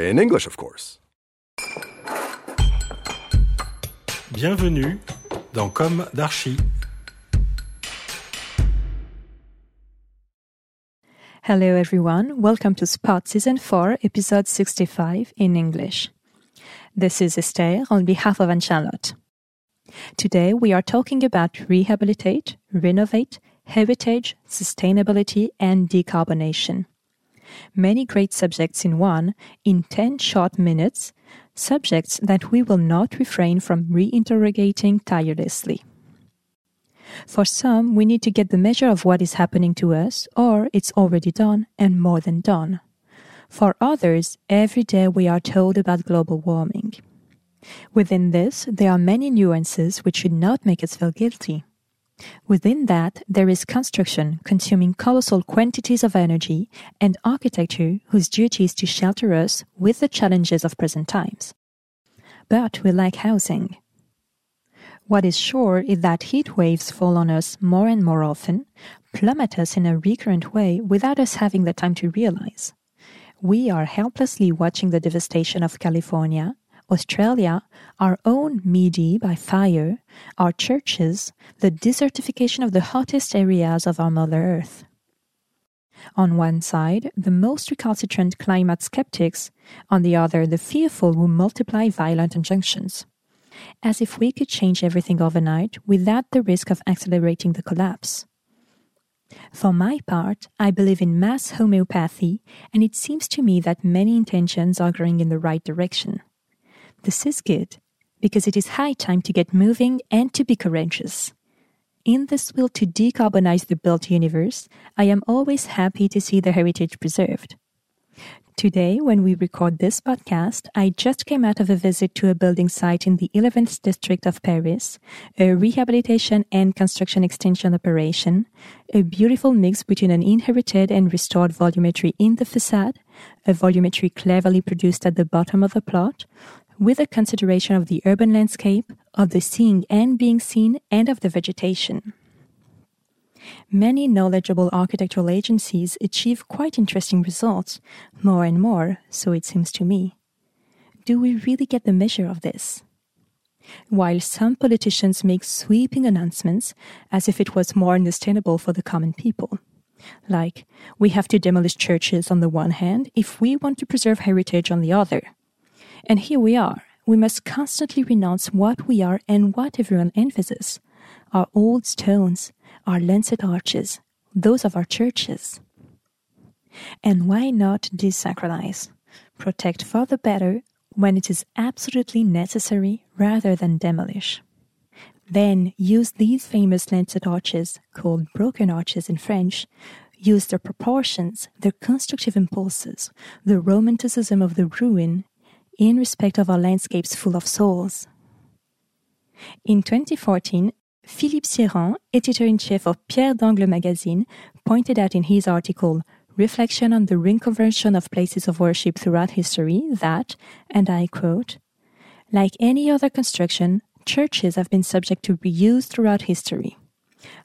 In English, of course. Bienvenue dans Com d'Archi. Hello, everyone. Welcome to Spot Season 4, Episode 65 in English. This is Esther on behalf of Anne Charlotte. Today, we are talking about rehabilitate, renovate, heritage, sustainability, and decarbonation. Many great subjects in one, in 10 short minutes, subjects that we will not refrain from reinterrogating tirelessly. For some, we need to get the measure of what is happening to us, or it's already done and more than done. For others, every day we are told about global warming. Within this, there are many nuances which should not make us feel guilty. Within that, there is construction consuming colossal quantities of energy and architecture whose duty is to shelter us with the challenges of present times. But we lack housing. What is sure is that heat waves fall on us more and more often, plummet us in a recurrent way without us having the time to realize. We are helplessly watching the devastation of California, Australia, our own Midi by fire, our churches, the desertification of the hottest areas of our Mother Earth. On one side, the most recalcitrant climate skeptics, on the other, the fearful who multiply violent injunctions. As if we could change everything overnight without the risk of accelerating the collapse. For my part, I believe in mass homeopathy, and it seems to me that many intentions are going in the right direction. This is good, because it is high time to get moving and to be courageous. In this will to decarbonize the built universe, I am always happy to see the heritage preserved. Today, when we record this podcast, I just came out of a visit to a building site in the 11th district of Paris, a rehabilitation and construction extension operation, a beautiful mix between an inherited and restored volumetry in the facade, a volumetry cleverly produced at the bottom of the plot, with a consideration of the urban landscape, of the seeing and being seen, and of the vegetation. Many knowledgeable architectural agencies achieve quite interesting results, more and more, so it seems to me. Do we really get the measure of this? While some politicians make sweeping announcements as if it was more understandable for the common people, like, we have to demolish churches on the one hand if we want to preserve heritage on the other. And here we are. We must constantly renounce what we are and what everyone emphasizes our old stones, our lancet arches, those of our churches. And why not desacralize? Protect for the better when it is absolutely necessary rather than demolish. Then use these famous lancet arches, called broken arches in French, use their proportions, their constructive impulses, the romanticism of the ruin in respect of our landscapes full of souls. In 2014, Philippe Sierran, editor in chief of Pierre d'Angle magazine, pointed out in his article Reflection on the Reconversion of Places of Worship Throughout History that, and I quote, like any other construction, churches have been subject to reuse throughout history.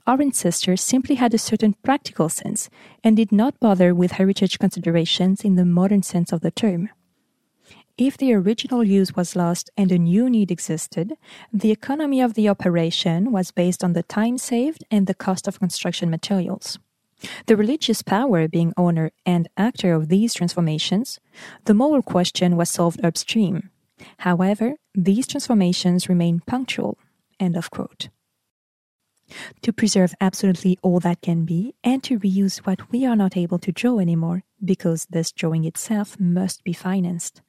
Our ancestors simply had a certain practical sense and did not bother with heritage considerations in the modern sense of the term. If the original use was lost and a new need existed, the economy of the operation was based on the time saved and the cost of construction materials. The religious power being owner and actor of these transformations, the moral question was solved upstream. However, these transformations remain punctual. End of quote. To preserve absolutely all that can be and to reuse what we are not able to draw anymore because this drawing itself must be financed.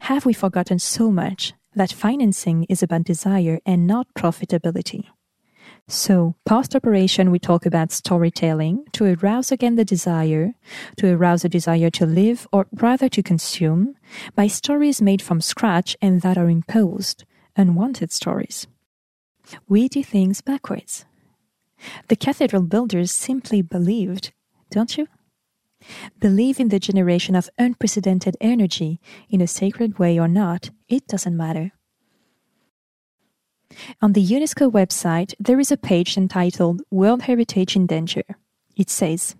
Have we forgotten so much that financing is about desire and not profitability? So, post operation, we talk about storytelling to arouse again the desire, to arouse a desire to live or rather to consume by stories made from scratch and that are imposed, unwanted stories. We do things backwards. The cathedral builders simply believed, don't you? Believe in the generation of unprecedented energy in a sacred way or not, it doesn't matter. On the UNESCO website, there is a page entitled World Heritage in Danger. It says,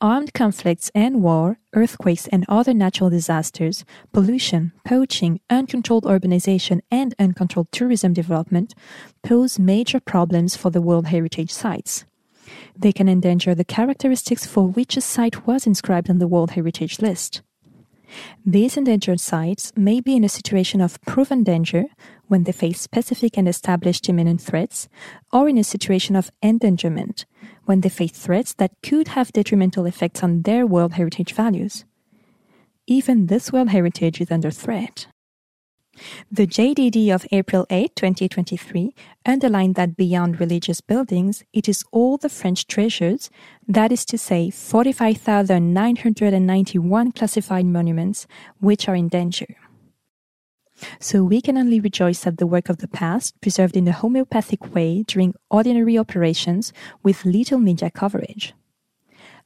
Armed conflicts and war, earthquakes and other natural disasters, pollution, poaching, uncontrolled urbanization, and uncontrolled tourism development pose major problems for the World Heritage sites. They can endanger the characteristics for which a site was inscribed on the World Heritage List. These endangered sites may be in a situation of proven danger when they face specific and established imminent threats, or in a situation of endangerment when they face threats that could have detrimental effects on their World Heritage values. Even this World Heritage is under threat. The JDD of April 8, 2023 underlined that beyond religious buildings, it is all the French treasures, that is to say, 45,991 classified monuments, which are in danger. So we can only rejoice at the work of the past, preserved in a homeopathic way during ordinary operations with little media coverage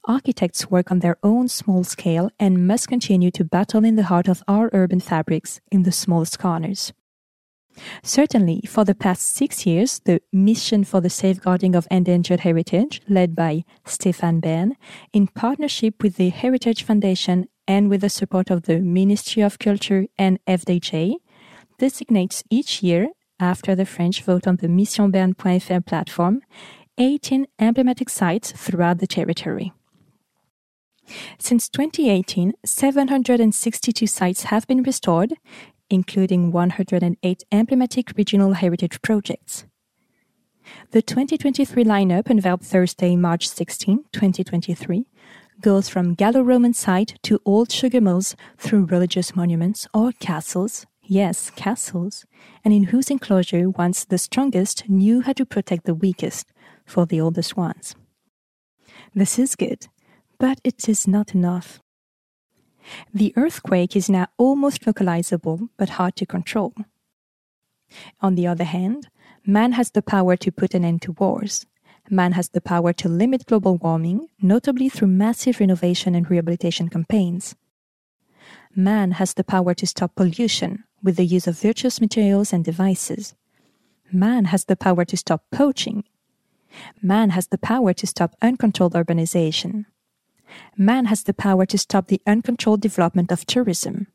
architects work on their own small scale and must continue to battle in the heart of our urban fabrics in the smallest corners. Certainly, for the past six years, the Mission for the Safeguarding of Endangered Heritage, led by Stéphane Bern, in partnership with the Heritage Foundation and with the support of the Ministry of Culture and FDJ, designates each year, after the French vote on the missionbern.fr platform, 18 emblematic sites throughout the territory. Since 2018, 762 sites have been restored, including 108 emblematic regional heritage projects. The 2023 lineup unveiled Thursday, March 16, 2023, goes from Gallo-Roman site to old sugar mills through religious monuments or castles, yes, castles, and in whose enclosure once the strongest knew how to protect the weakest for the oldest ones. This is good but it is not enough. The earthquake is now almost localizable but hard to control. On the other hand, man has the power to put an end to wars. Man has the power to limit global warming, notably through massive renovation and rehabilitation campaigns. Man has the power to stop pollution with the use of virtuous materials and devices. Man has the power to stop poaching. Man has the power to stop uncontrolled urbanization man has the power to stop the uncontrolled development of tourism.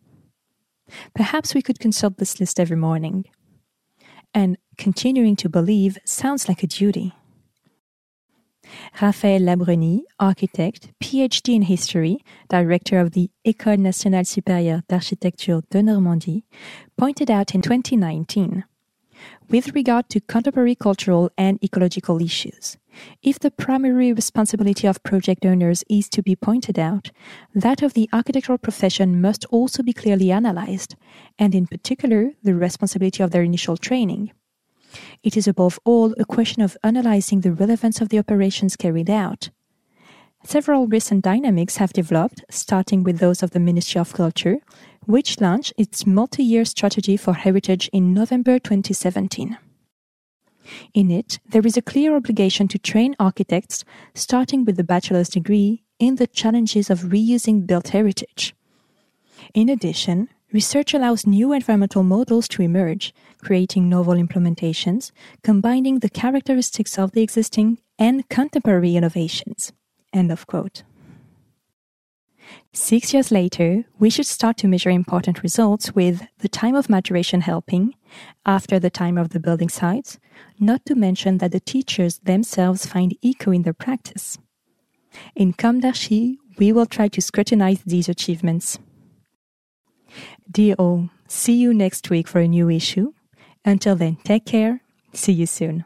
Perhaps we could consult this list every morning. And continuing to believe sounds like a duty. Raphaël Labrunye, architect, PhD in history, director of the École nationale supérieure d'architecture de Normandie, pointed out in 2019 with regard to contemporary cultural and ecological issues. If the primary responsibility of project owners is to be pointed out, that of the architectural profession must also be clearly analyzed, and in particular, the responsibility of their initial training. It is above all a question of analyzing the relevance of the operations carried out. Several recent dynamics have developed, starting with those of the Ministry of Culture, which launched its multi year strategy for heritage in November 2017. In it, there is a clear obligation to train architects, starting with the bachelor's degree, in the challenges of reusing built heritage. In addition, research allows new environmental models to emerge, creating novel implementations, combining the characteristics of the existing and contemporary innovations. End of quote. Six years later, we should start to measure important results with the time of maturation helping, after the time of the building sites, not to mention that the teachers themselves find echo in their practice. In Com d'Archi, we will try to scrutinize these achievements. Dear all, see you next week for a new issue. Until then, take care. See you soon.